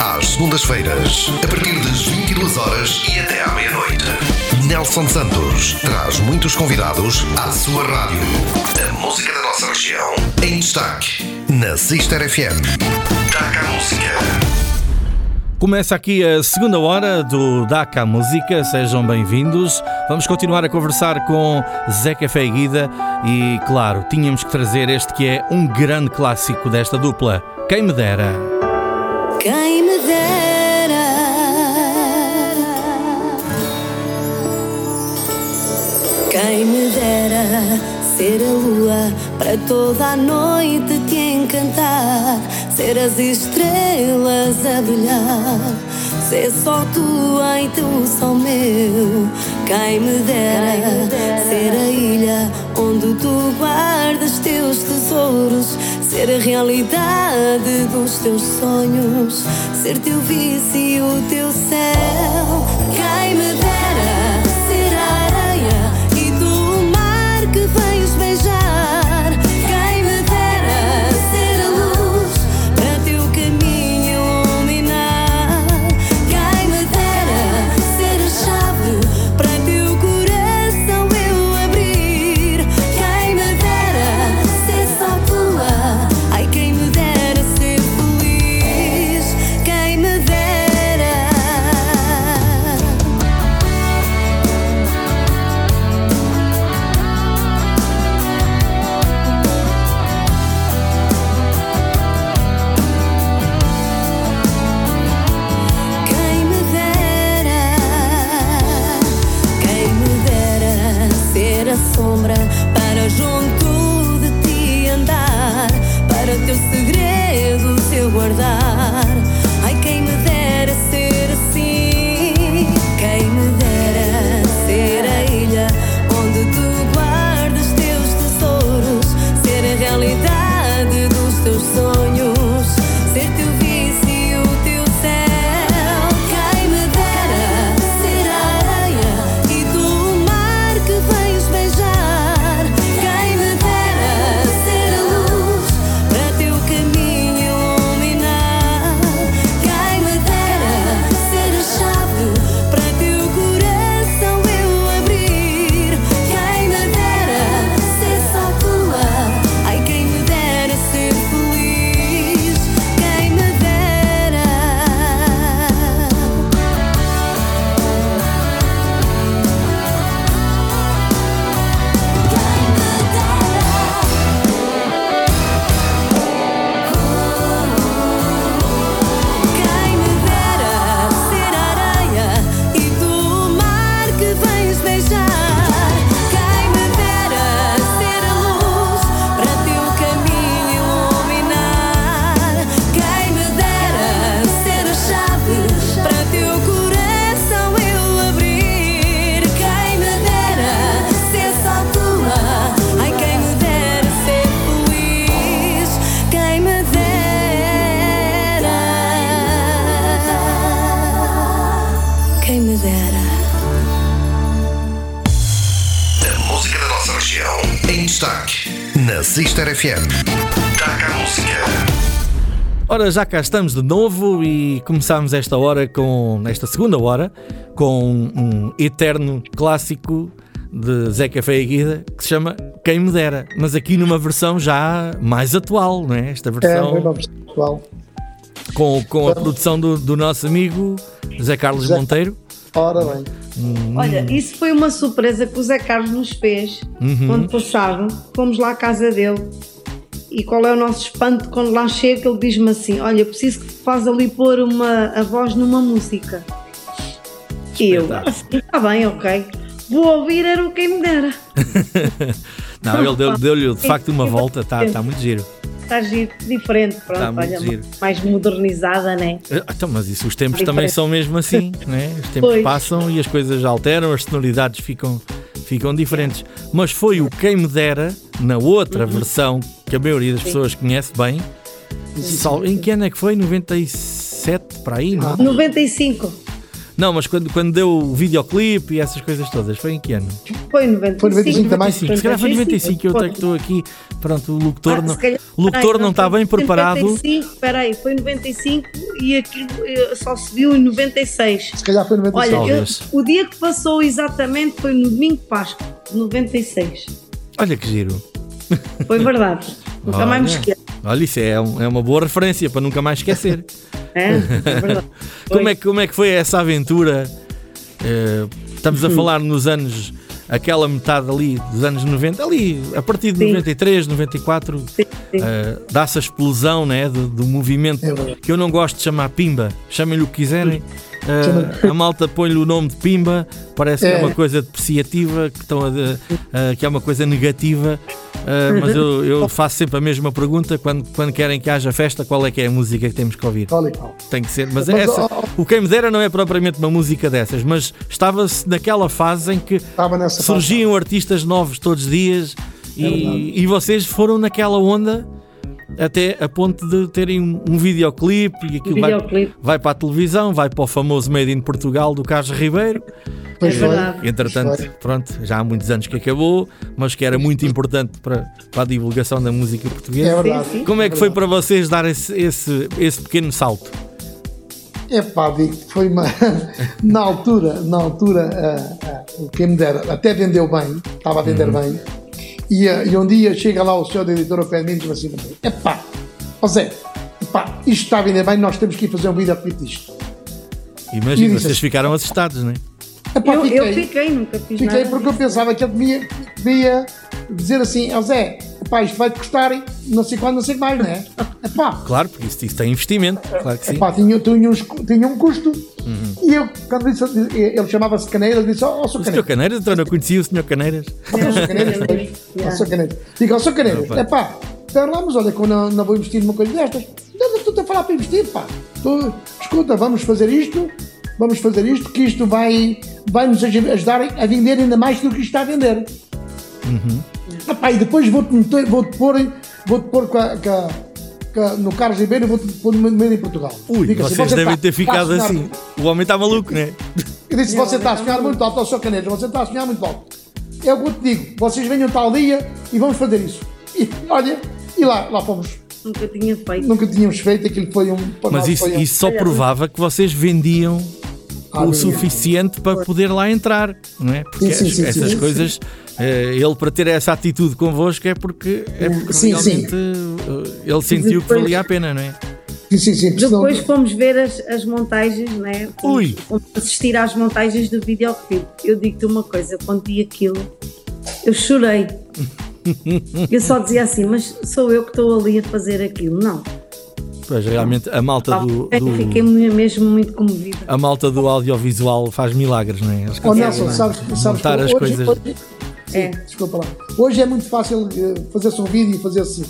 Às segundas-feiras, a partir das 22 horas e até à meia-noite. Nelson Santos traz muitos convidados à sua rádio. A música da nossa região em destaque na Sister FM. Taca a música. Começa aqui a segunda hora do DACA Música, sejam bem-vindos. Vamos continuar a conversar com Zé Café e Guida e, claro, tínhamos que trazer este que é um grande clássico desta dupla, Quem Me Dera. Quem me dera. Quem me dera ser a lua para toda a noite te encantar Ser as estrelas a brilhar Ser só tua e tu só meu. Quem me dera. ser a ilha onde tu guardas teus tesouros Ser a realidade dos teus sonhos Ser teu vício o teu céu destaque na Sister FM. Taca a música. Ora, já cá estamos de novo e começámos esta hora com, nesta segunda hora, com um eterno clássico de Zé Café e Guida que se chama Quem Me Dera, mas aqui numa versão já mais atual, não é? Esta É, versão foi uma versão atual. com, com a produção do, do nosso amigo José Carlos José- Monteiro. Ora bem, Olha, isso foi uma surpresa que o Zé Carlos nos fez Uhum. ano passado. Fomos lá à casa dele. E qual é o nosso espanto quando lá chega? Ele diz-me assim: Olha, preciso que faz ali pôr uma, a voz numa música. E eu, Espetáculo. assim, está bem, ok. Vou ouvir, era o quem me dera. Não, ele deu- deu-lhe de facto uma volta, está tá muito giro. Está giro, diferente, pronto, olha, giro. mais modernizada, né? Ah, Então, mas isso, os tempos Diferente. também são mesmo assim, né? Os tempos Pois. passam e as coisas alteram, as sonoridades ficam, ficam diferentes. Mas foi o Quem Me Dera, na outra versão que a maioria das pessoas conhece bem. Só- em que ano é que foi? 97 para aí, não? 95. Não, mas quando, quando deu o videoclipe e essas coisas todas, foi em que ano? Foi 95. Foi 95 também? Se calhar foi 95, eu até que estou aqui. Pronto, o locutor, Ah, não, calhar- o locutor peraí, não está foi bem preparado. 95, espera aí, foi 95 e aquilo eh, só se viu em 96. Se calhar foi 96. Olha, eu- o dia que passou exatamente foi no domingo de Páscoa, de 96. Olha que giro. Foi verdade. Nunca mais me Olha. esqueço. Olha, isso é, é uma boa referência para nunca mais esquecer. É, é. Como é, que- como é que foi essa aventura? Eh, estamos a falar nos anos, aquela metade ali dos anos 90, ali a partir de Sim. 93, 94, Sim, sim. eh, dá-se a explosão né, do, do movimento É que eu não gosto de chamar Pimba. Chamem-lhe o que quiserem. Eh, a malta põe-lhe o nome de Pimba, parece que é É. uma coisa depreciativa, que, estão a eh, que é uma coisa negativa. eh, mas eu, eu faço sempre a mesma pergunta quando, quando querem que haja festa, qual é que é a música que temos que ouvir? Qual. Tem que ser, mas, Mas, essa, o Quem Me Dera não é propriamente uma música dessas, mas estava-se naquela fase em que nessa fase. surgiam artistas novos todos os dias É e, e vocês foram naquela onda até a ponto de terem um, um videoclipe e aquilo vai, Videoclipe. vai para a televisão, vai para o famoso Made in Portugal do Carlos Ribeiro. Pois É verdade. Entretanto, pronto, já há muitos anos que acabou, mas que era muito importante para, para a divulgação da música portuguesa. É verdade. Sim, sim. Como é que foi para vocês dar esse, esse, esse pequeno salto? É pá, digo, foi uma. na altura, na altura, ah, ah, o quem me dera, até vendeu bem, estava a vender Uhum. bem. E, ah, e um dia chega lá o senhor da editora ao pé de mim e diz assim: é pá, ó Zé, epá, isto está a vender bem, nós temos que ir fazer um videoclipe disto. Imagina, E disse vocês assim- ficaram assustados, não é? Epá, Eu, eu fiquei, nunca fiz Fiquei nada. porque eu pensava que ele devia, devia dizer assim, Zé, epá, isto vai-te custar não sei quando, não sei mais, não é? Epá, Claro, porque isso, isso tem investimento, claro que sim. epá tinha, tinha, uns- tinha um custo. Uhum. E eu, quando disse, ele chamava-se Caneira, ele disse, ó, oh, O Sr. Caneira. Caneiras, então não conhecia o Sr. Caneiras. Ó, Sr. Caneiras, Sr. Caneiras. Digo, ó, Sr. Caneiras, espera lá, mas olha que eu não, não vou investir numa coisa destas. Não, Estou-te a falar para investir, pá. Tô- escuta, vamos fazer isto, vamos fazer isto, que isto vai, vai nos aj- ajudar a vender ainda mais do que isto está a vender. Epá, e depois vou-te meter- vou-te pôr, em- vou-te pôr com a- com a- com a- no Carlos Ribeiro, vou-te pôr no meio em Portugal. Ui, assim, vocês você devem está- ter ficado assim. muito. O homem está maluco, não é? Eu disse, você está a sonhar muito alto, ao seu caneta, você está a sonhar muito alto. É o que eu te digo, vocês venham tal dia e vamos fazer isso. E olha, e lá, lá fomos. Nunca tinha feito. Nunca tínhamos feito, aquilo foi um... Mas isso, foi um- isso só provava que vocês vendiam o suficiente para poder lá entrar, não é? Porque Sim, sim, as- sim, essas sim. coisas, eh, ele para ter essa atitude convosco é porque, é porque realmente eh, ele sentiu que depois- valia a pena, não é? Sim, sim, sim. porque senão- Depois fomos ver as, as montagens, né? Fomos, Ui. fomos assistir às montagens do videoclipe. Eu digo-te uma coisa, quando vi aquilo, eu chorei. Eu só dizia assim, mas sou eu que estou ali a fazer aquilo. Não. Pois realmente a malta do, Eu do- Fiquei mesmo muito comovida. a malta do audiovisual faz milagres, não é? Eles Oh, conseguem Nelson, sabes, sabes que as hoje, coisas. hoje- sim, É. desculpa lá. Hoje é muito fácil eh, fazer-se um vídeo e fazer-se.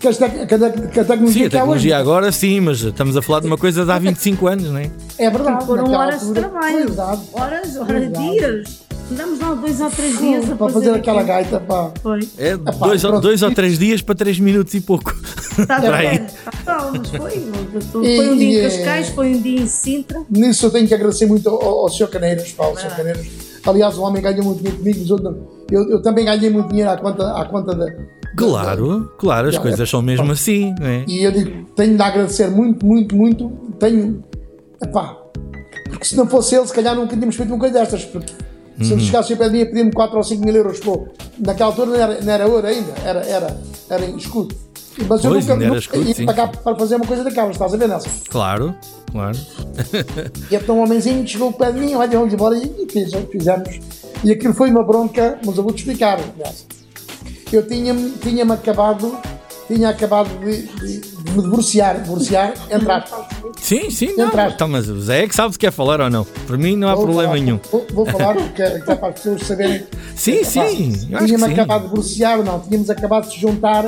Que a tec- que a tec- que a tecnologia Sim, a que tecnologia agora sim, mas estamos a falar de uma coisa de há 25 anos, não é? É verdade. Foram horas de altura- trabalho. Foi verdade. Horas, horas, dias. Andamos lá dois ou três dias a Para fazer aquela aquilo. gaita, pá. Foi. É Epá, dois, ou- pronto. dois ou três dias para três minutos e pouco. Está está tal, mas foi. Foi um dia em eh, Cascais, foi um dia em Sintra. Nisso eu tenho que agradecer muito ao, ao Sr. Caneiras, pá, ao Sr. Caneiras. Aliás, o homem ganha muito dinheiro comigo, outros não. eu, eu também ganhei muito dinheiro à conta, à conta da. Claro, claro, as Já, coisas é- são mesmo assim, não é? E eu digo, tenho de agradecer muito, muito, muito. Tenho. Epá, porque se não fosse ele, se calhar nunca tínhamos feito uma coisa destas. Porque. Se ele chegasse a pé de mim a pedir-me 4 ou 5 mil euros, pô, naquela altura não era, não era ouro ainda, era, era, era escudo. Mas eu Pois, nunca, nunca escudo, ia sim. pagar para fazer uma coisa daquelas, estás a ver, Nelson? Claro, claro. E então um homenzinho chegou de mim, olha, vamos embora, e, e fiz- fizemos. E aquilo foi uma bronca, mas eu vou-te explicar. aliás. Eu tinha-me tinha acabado, tinha acabado de, de- de me divorciar, divorciar, entre aspas. Sim, sim, não. Então, mas o Zé é que sabe se quer falar ou não. Para mim não há Vou problema falar, nenhum. Vou, vou falar porque é, é para as pessoas saberem. Sim, Epá, sim, Tínhamos acabado de divorciar, não, tínhamos acabado de se juntar,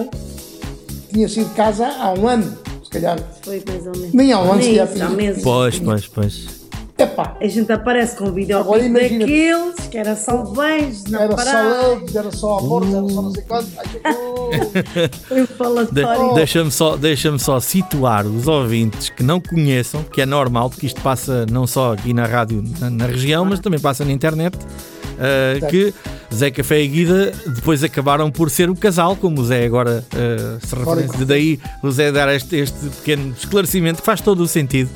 tinha sido de casa há um ano, se calhar. Foi mais ou menos. Nem há um ano, se calhar. Pois, pois, pois. Epá, A gente aparece com um vídeo daqueles, que era só beijos, na era parada. só eles, era só amor, era só não sei quanto. Ai, De-. Deixa-me só, deixa só situar os ouvintes que não conheçam, que é normal, porque isto passa não só aqui na rádio, na, na região, mas também passa na internet. Uh, que Zé Café e Guida depois acabaram por ser o casal, como o Zé agora uh, se referencia. Daí o Zé dar este, este pequeno esclarecimento que faz todo o sentido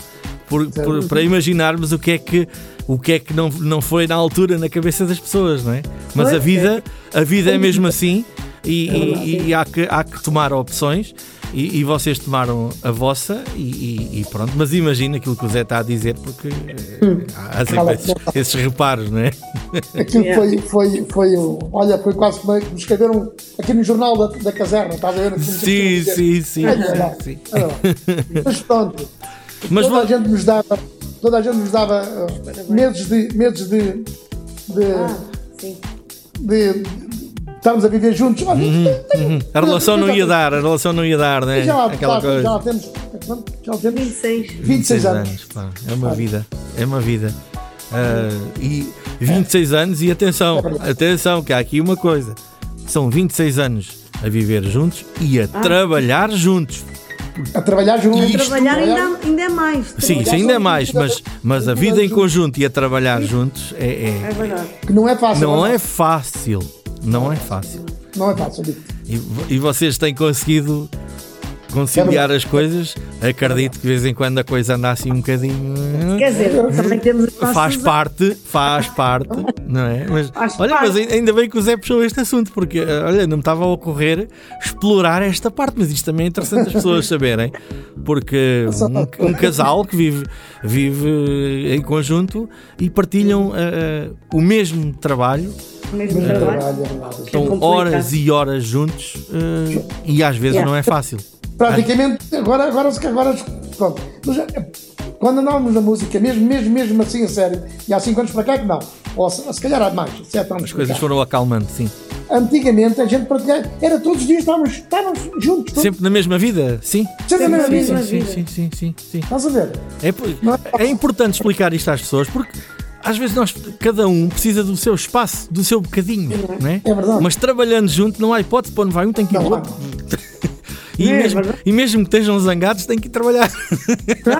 por- por- para imaginarmos o que é que o que é que não, não foi na altura na cabeça das pessoas, não é? Mas a vida, a vida é mesmo assim e, e- e há, que, há que tomar opções e, e vocês tomaram a vossa e, e- e pronto, mas imagina aquilo que o Zé está a dizer porque há sempre esses, esses reparos, não é? Aquilo foi, foi, foi, o- olha, foi quase como me escreveram aqui no jornal da, da caserna, estás a ver? Sim, sim, sim, sim, sim. Mas pronto, Mas toda a vo- gente nos dava, toda a gente nos dava uh, meses de, meses de, de, Ah, de, de estarmos a viver juntos. Uhum, tem- a relação não ia dar, a relação não ia dar, né? Já, lá- Aquela já, coisa. já lá temos, já lá temos 26. 26 anos. pá, é uma vida, é uma vida. Ah, e 26 anos e atenção, atenção, que há aqui uma coisa. São 26 anos a viver juntos e a trabalhar juntos. A trabalhar juntos. A trabalhar ainda, ainda é mais. Sim, isso ainda é mais, mas, mas a vida em conjunto e a trabalhar juntos é, É é- verdade. Que não é fácil. não é fácil. Não é fácil. Não é fácil. digo. E, e vocês têm conseguido conciliar as coisas. Acredito que de vez em quando a coisa anda assim um bocadinho. Quer dizer, também temos Faz parte, faz parte, não é? Mas, Faz olha, parte. mas ai- ainda bem que o Zé puxou este assunto, porque eh, olha, não me estava a ocorrer explorar esta parte, mas isto também é interessante as pessoas saberem, porque um, um casal que vive, vive em conjunto e partilham eh, eh, o mesmo trabalho, o mesmo trabalho. estão horas e horas juntos eh, e às vezes Yeah. não é fácil. Praticamente, agora, agora, agora, pronto. Mas, quando andávamos na música, mesmo, mesmo, mesmo assim, a sério, e há 5 anos para cá que não, ou se, se calhar há mais, 7 anos As coisas foram acalmando, sim. Antigamente a gente partilhava, era todos os dias estávamos, estávamos juntos, todos, Sempre na mesma vida, sim. sempre na mesma na vida. Sim, sim, sim, sim, sim. Estás a ver? É, é é importante explicar isto às pessoas porque às vezes nós, cada um precisa do seu espaço, do seu bocadinho, não é? É verdade. Mas trabalhando junto não há hipótese, para onde vai um tem que ir Não outro. E, É mesmo, e mesmo que estejam zangados, têm que ir trabalhar.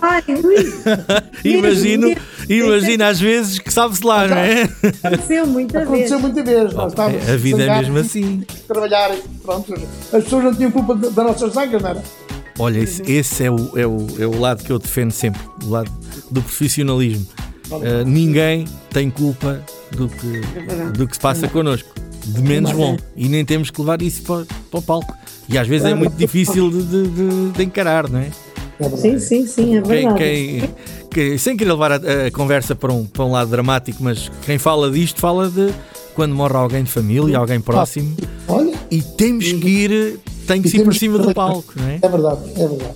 Ai, imagino, imagino às vezes que sabe-se lá, não é? aconteceu muita vez. Aconteceu muita vez. Nós estávamos A vida é mesmo assim. Trabalhar, pronto. As pessoas não tinham culpa da- das nossas zangas, não era? Olha, esse, esse é, o, é, o, é o lado que eu defendo sempre, o lado do profissionalismo. Uh, ninguém tem culpa do que, do que se passa connosco, de menos bom. E nem temos que levar isso para, para o palco. E às vezes é muito difícil de, de- de- de encarar, não é? É. Sim, sim, sim, é Quem, verdade. quem- que- sem querer levar a, a conversa para um, para um lado dramático, mas quem fala disto fala de quando morre alguém de família, alguém próximo, Olha, e temos que ir, tem que ir para cima do palco, não é? é verdade, é verdade.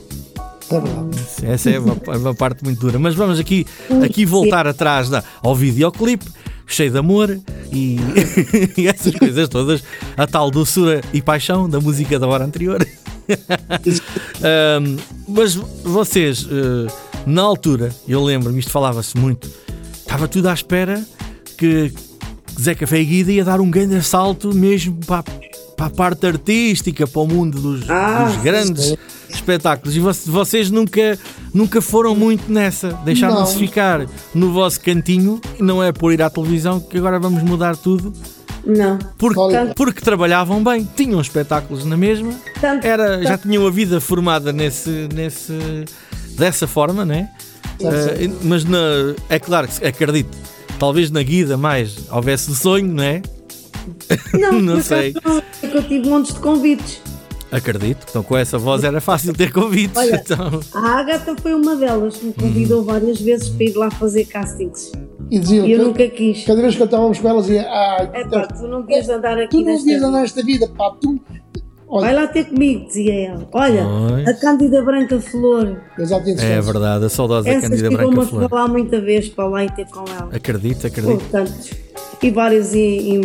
É verdade. Essa é uma, é uma parte muito dura. Mas vamos aqui, aqui voltar atrás da, ao videoclipe, cheio de amor e, e essas coisas todas. A tal doçura e paixão da música da hora anterior. Ahm, mas vocês, eh, na altura, eu lembro-me, isto falava-se muito, estava tudo à espera que Zé Café e Guida ia dar um grande salto mesmo para, para a parte artística, para o mundo dos, Ah, dos grandes espetáculos. E vo- vocês nunca, nunca foram muito nessa. Deixaram-se ficar no vosso cantinho. Não é por ir à televisão que agora vamos mudar tudo. Não. Porque, Olha. porque trabalhavam bem, tinham espetáculos na mesma, Tanto- era, já tinham a vida formada nesse, nesse, dessa forma, né? Eh, mas na- é claro que acredito, talvez na guida mais houvesse o sonho, não é? Não, Não sei. não, é que eu tive montes de convites. Acredito, então com essa voz era fácil ter convites. Olha. Então, A Agatha foi uma delas que me convidou várias vezes para ir lá fazer castings. E diziam E eu nunca quis. cada vez que estávamos com elas, ia, ai, É pá, tu não devias andar aqui tu não devias vida. andar nesta vida, pá, tu. Vai Olha, lá ter comigo, dizia ela. Olha, Pois. a Cândida Branca Flor. eu é verdade, a saudosa Essa Cândida chegou-me Branca a Flor. falar muita vez para lá e ter com ela. Acredito, acredito. Portanto, e vários. E, e,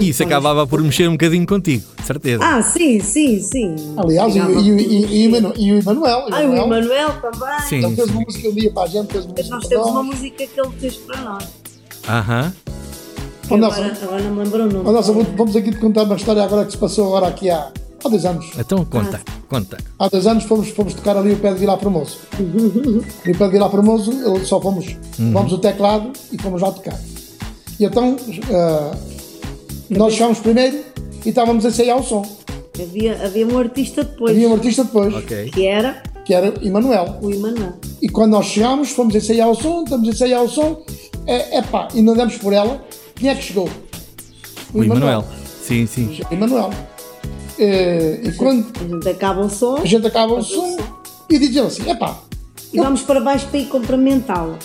E isso acabava por mexer um bocadinho contigo, de certeza. Ah, sim, sim, sim. Aliás, e, e, e, e, o Manu- e o Emanuel. Ah, o Emanuel também. Sim, Ele fez uma música um dia para a gente, fez uma Mas música nós temos uma música que ele fez para nós. Aham. Agora, agora não me lembro o nome. Vamos- aqui te contar uma história agora que se passou agora aqui há, há dois anos. Então conta, conta. Há dois anos fomos, fomos tocar ali o pé de Vilar Formoso. E o pé de Vilar Formoso, só fomos, Uhum. levamos o teclado e fomos lá tocar. E então ah, nós chegámos primeiro e estávamos a ensaiar o som. Havia, havia um artista depois, Havia um artista depois, Ok. que era que era Emanuel. o Emanuel. E quando nós chegámos, fomos ensaiar o som, estamos a ensaiar o som, é, epá, e não demos por ela. Quem é que chegou? O Emanuel. Sim, sim. Emanuel. Eh, e quando A gente acaba o som a gente acaba o som e diz ele assim: epá, e vamos para baixo para ir cumprimentá-lo.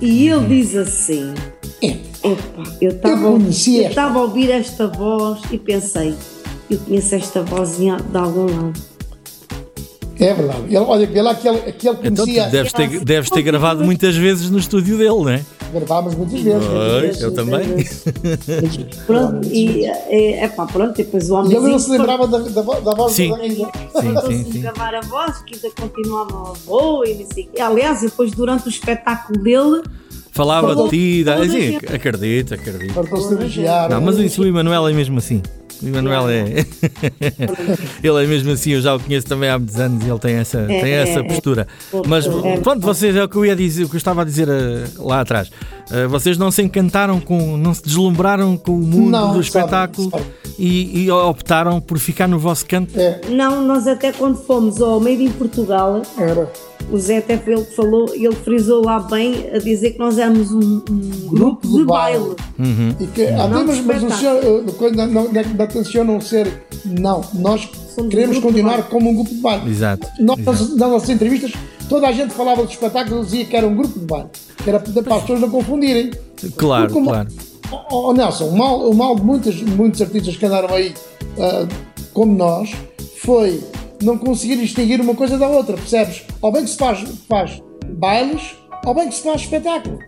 E ele diz assim: é, Epá, eu estava a ouvir esta voz e pensei, eu conheço esta vozinha de algum lado. é verdade. Ele, olha, vê lá que ele, que ele Então conhecia, deves ter, deves ter gravado muitas vezes no estúdio dele, não é? gravámos muitas vezes. Pois, eu também. Pronto, e é, epá, pronto, e depois o E homem ele não se lembrava da, da, da voz Sim. da Rainha. Sim, sim, sim. gravar a voz, que ainda continuava boa e não sei. Aliás, depois durante o espetáculo dele, Falava de ti, da- Toda a sim, gente. acredito, acredito. Não, mas isso o Emanuel é mesmo assim. O Emanuel é. ele é mesmo assim, eu já o conheço também há muitos anos e ele tem essa, É, tem essa é, postura. é. Mas É. pronto, vocês é o que eu ia dizer, o que eu estava a dizer eh, lá atrás. Eh, vocês não se encantaram com, não se deslumbraram com o mundo Não, do sabe, espetáculo sabe. E, e optaram por ficar no vosso canto. É, não, nós até quando fomos ao Made in Portugal, era. o Zé até foi ele que falou, ele frisou lá bem a dizer que nós éramos um, um grupo de baile. Uhum. E que, Não mas, mas o senhor, eh, coisa não, não ser. Não, nós Somos queremos um continuar como um grupo de baile. Exato. Nós, exato. nas, nossas entrevistas, toda a gente falava do espetáculo e dizia que era um grupo de baile. Que era para as pessoas não confundirem. Claro, Porque claro. Oh, oh, Nelson, o mal, o mal de muitos, muitos artistas que andaram aí ah, como nós foi não conseguir distinguir uma coisa da outra, percebes? Ou bem que se faz, faz bailes, ou bem que se faz espetáculo.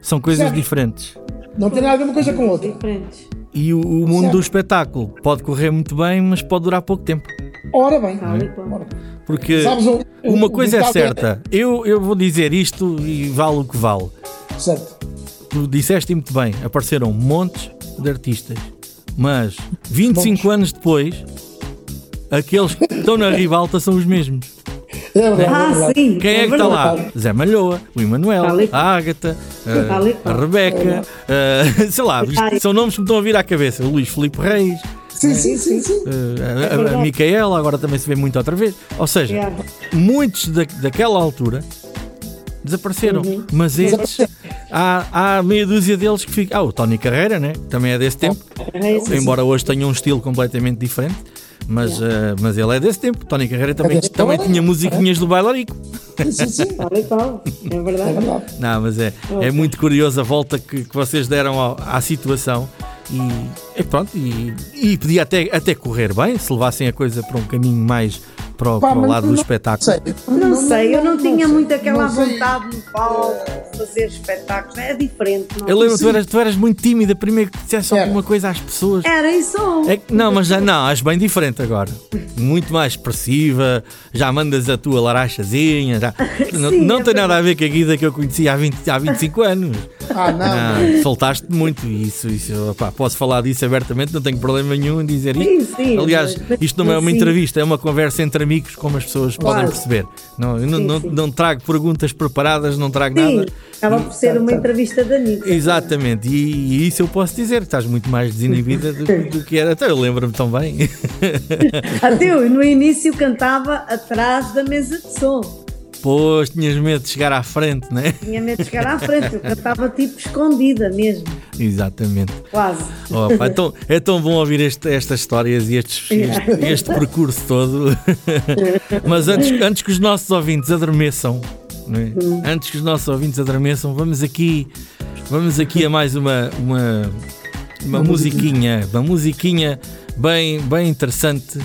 São coisas Certo. diferentes. Não tem nada a ver uma coisa com outra. Diferentes. E o, o mundo Certo. do espetáculo pode correr muito bem, mas pode durar pouco tempo. Ora bem, qual. ora bem. Porque Sabes, um- um- uma um coisa é ditado certa, eu, eu vou dizer isto e vale o que vale. Certo. Tu disseste muito bem, apareceram montes de artistas, mas 25 anos depois, aqueles que estão na ribalta são os mesmos. É verdade. é Ah, verdade. sim. Quem é, que está lá? Zé Malhoa, o Emanuel, e- a Ágata, Tal e a, qual. a Rebeca, a- sei lá, são nomes que me estão a vir à cabeça. O Luís Filipe Reis, Sim, sim, sim, sim. a, a, a Micaela, agora também se vê muito outra vez. Ou seja, É. muitos da, daquela altura desapareceram. Uhum. Mas estes, há, há meia dúzia deles que ficam. Ah, o Tony Carreira, né? também é desse tempo. É, Embora hoje tenha um estilo completamente diferente. Mas, eh, mas ele é desse tempo. Tony Carreira também, desse também tempo, tinha é. musiquinhas do bailarico. sim, sim, sim. Tal e qual. É É verdade. verdade. Não, mas é, é muito curioso a volta que, que vocês deram ao- à situação. E, e pronto, e, e podia até, até correr bem se levassem a coisa para um caminho mais para o, Pá, para o lado do não espetáculo. sei. Não, sei, eu não, tinha sei, muito aquela não vontade no palco de fazer espetáculos. É diferente. Não? Eu lembro que tu eras, tu eras muito tímida, primeiro que dissesse Era. alguma coisa às pessoas. Era isso. É não, mas já não, és bem diferente agora. Muito mais expressiva, já mandas a tua larachazinha. Já, não Sim, não é tem nada a ver com a Guida que eu conheci há, 20, há 25 anos. Ah, não. Não, soltaste muito e isso, isso opá, posso falar disso abertamente, não tenho problema nenhum em dizer isto. Sim, sim, Aliás, mas- isto não é uma sim. entrevista, é uma conversa entre amigos, como as pessoas podem Claro. perceber. Não, não, não, não trago perguntas preparadas, não trago nada. acaba por ser uma entrevista de amigos. Exatamente, e, e isso eu posso dizer, estás muito mais desinibida do, do que era. Até eu lembro-me tão bem. Até eu no início cantava atrás da mesa de som. Pois, tinhas medo de chegar à frente, né? Tinha medo de chegar à frente. Eu cantava tipo escondida mesmo. Exatamente. Quase. Opa, então, é tão bom ouvir este- estas histórias e estes- este, este percurso todo. Mas antes, antes que os nossos ouvintes adormeçam, não é? antes que os nossos ouvintes adormeçam, vamos aqui, vamos aqui a mais uma, uma, uma musiquinha, uma musiquinha bem, bem interessante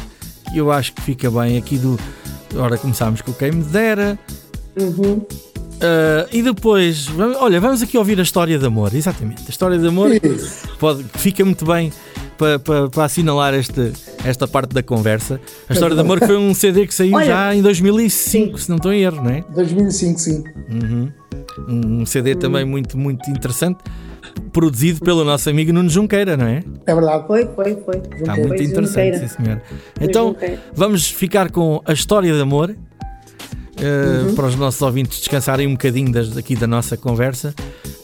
que eu acho que fica bem aqui do. Ora, começámos com o Quem Me Dera. Ah, e depois, vamos- olha, vamos aqui ouvir a história de amor, exatamente. A história de amor pode, fica muito bem para, para, para assinalar este, esta parte da conversa. A história de amor que foi um CD que saiu Olha, já em 2005, se não estou em erro, não é? 2005, sim. Um CD também muito, muito interessante, produzido pelo nosso amigo Nuno Junqueira, não é? É verdade. Foi, foi, foi. Está Foi muito interessante, Junqueira. sim senhor. Então, Junqueira. vamos ficar com a história de amor. eh, Uhum. Para os nossos ouvintes descansarem um bocadinho das, aqui da nossa conversa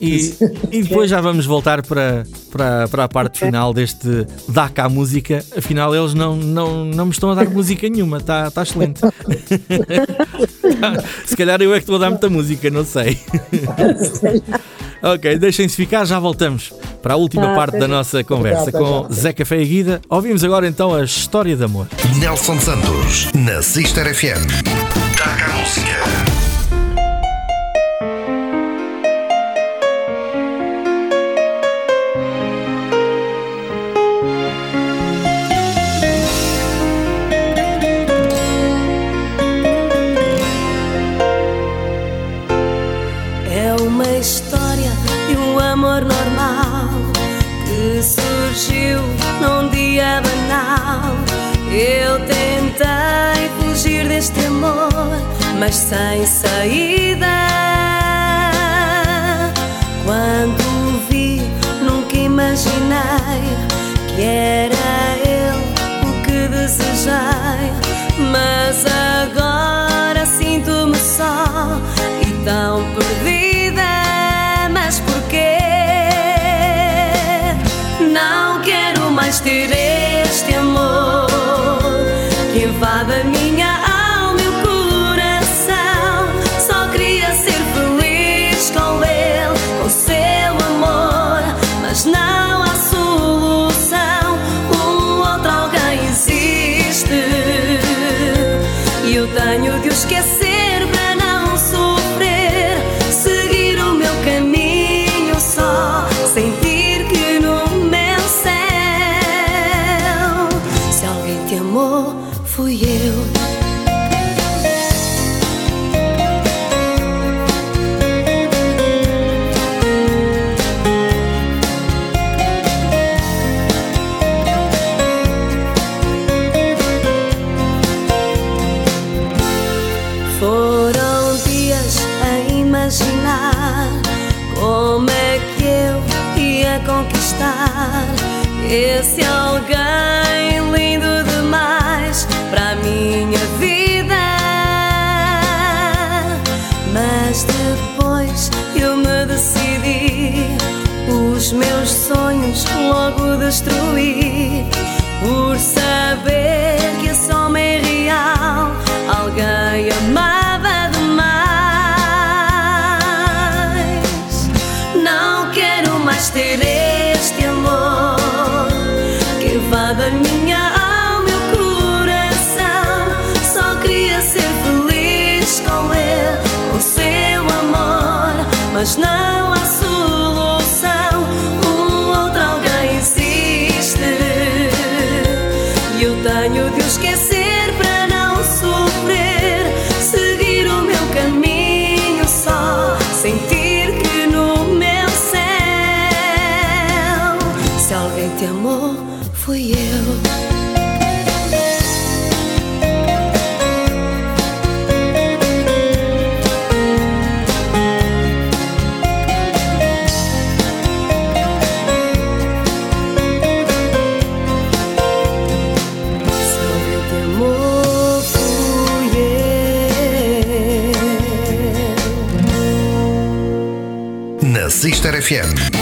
E, e depois já vamos voltar para, para, para a parte final deste Dá cá música. Afinal, eles não, não, não me estão a dar música nenhuma, está tá excelente. Se calhar eu é que estou a dar muita música, não sei. ok, deixem-se ficar, já voltamos para a última Tá, parte da até já. nossa conversa com. Zé Café e Guida. Ouvimos agora então a história de amor. Nelson Santos, na Sister FM. Tentei fugir deste amor, mas sem saída. Quando o vi, nunca imaginei que era ele o que desejei. Mas agora sinto-me só e tão perdida. Mas porquê? Não quero mais ter este sonhos tenho de esquecer eu. Na Sister FM. Dá cá música.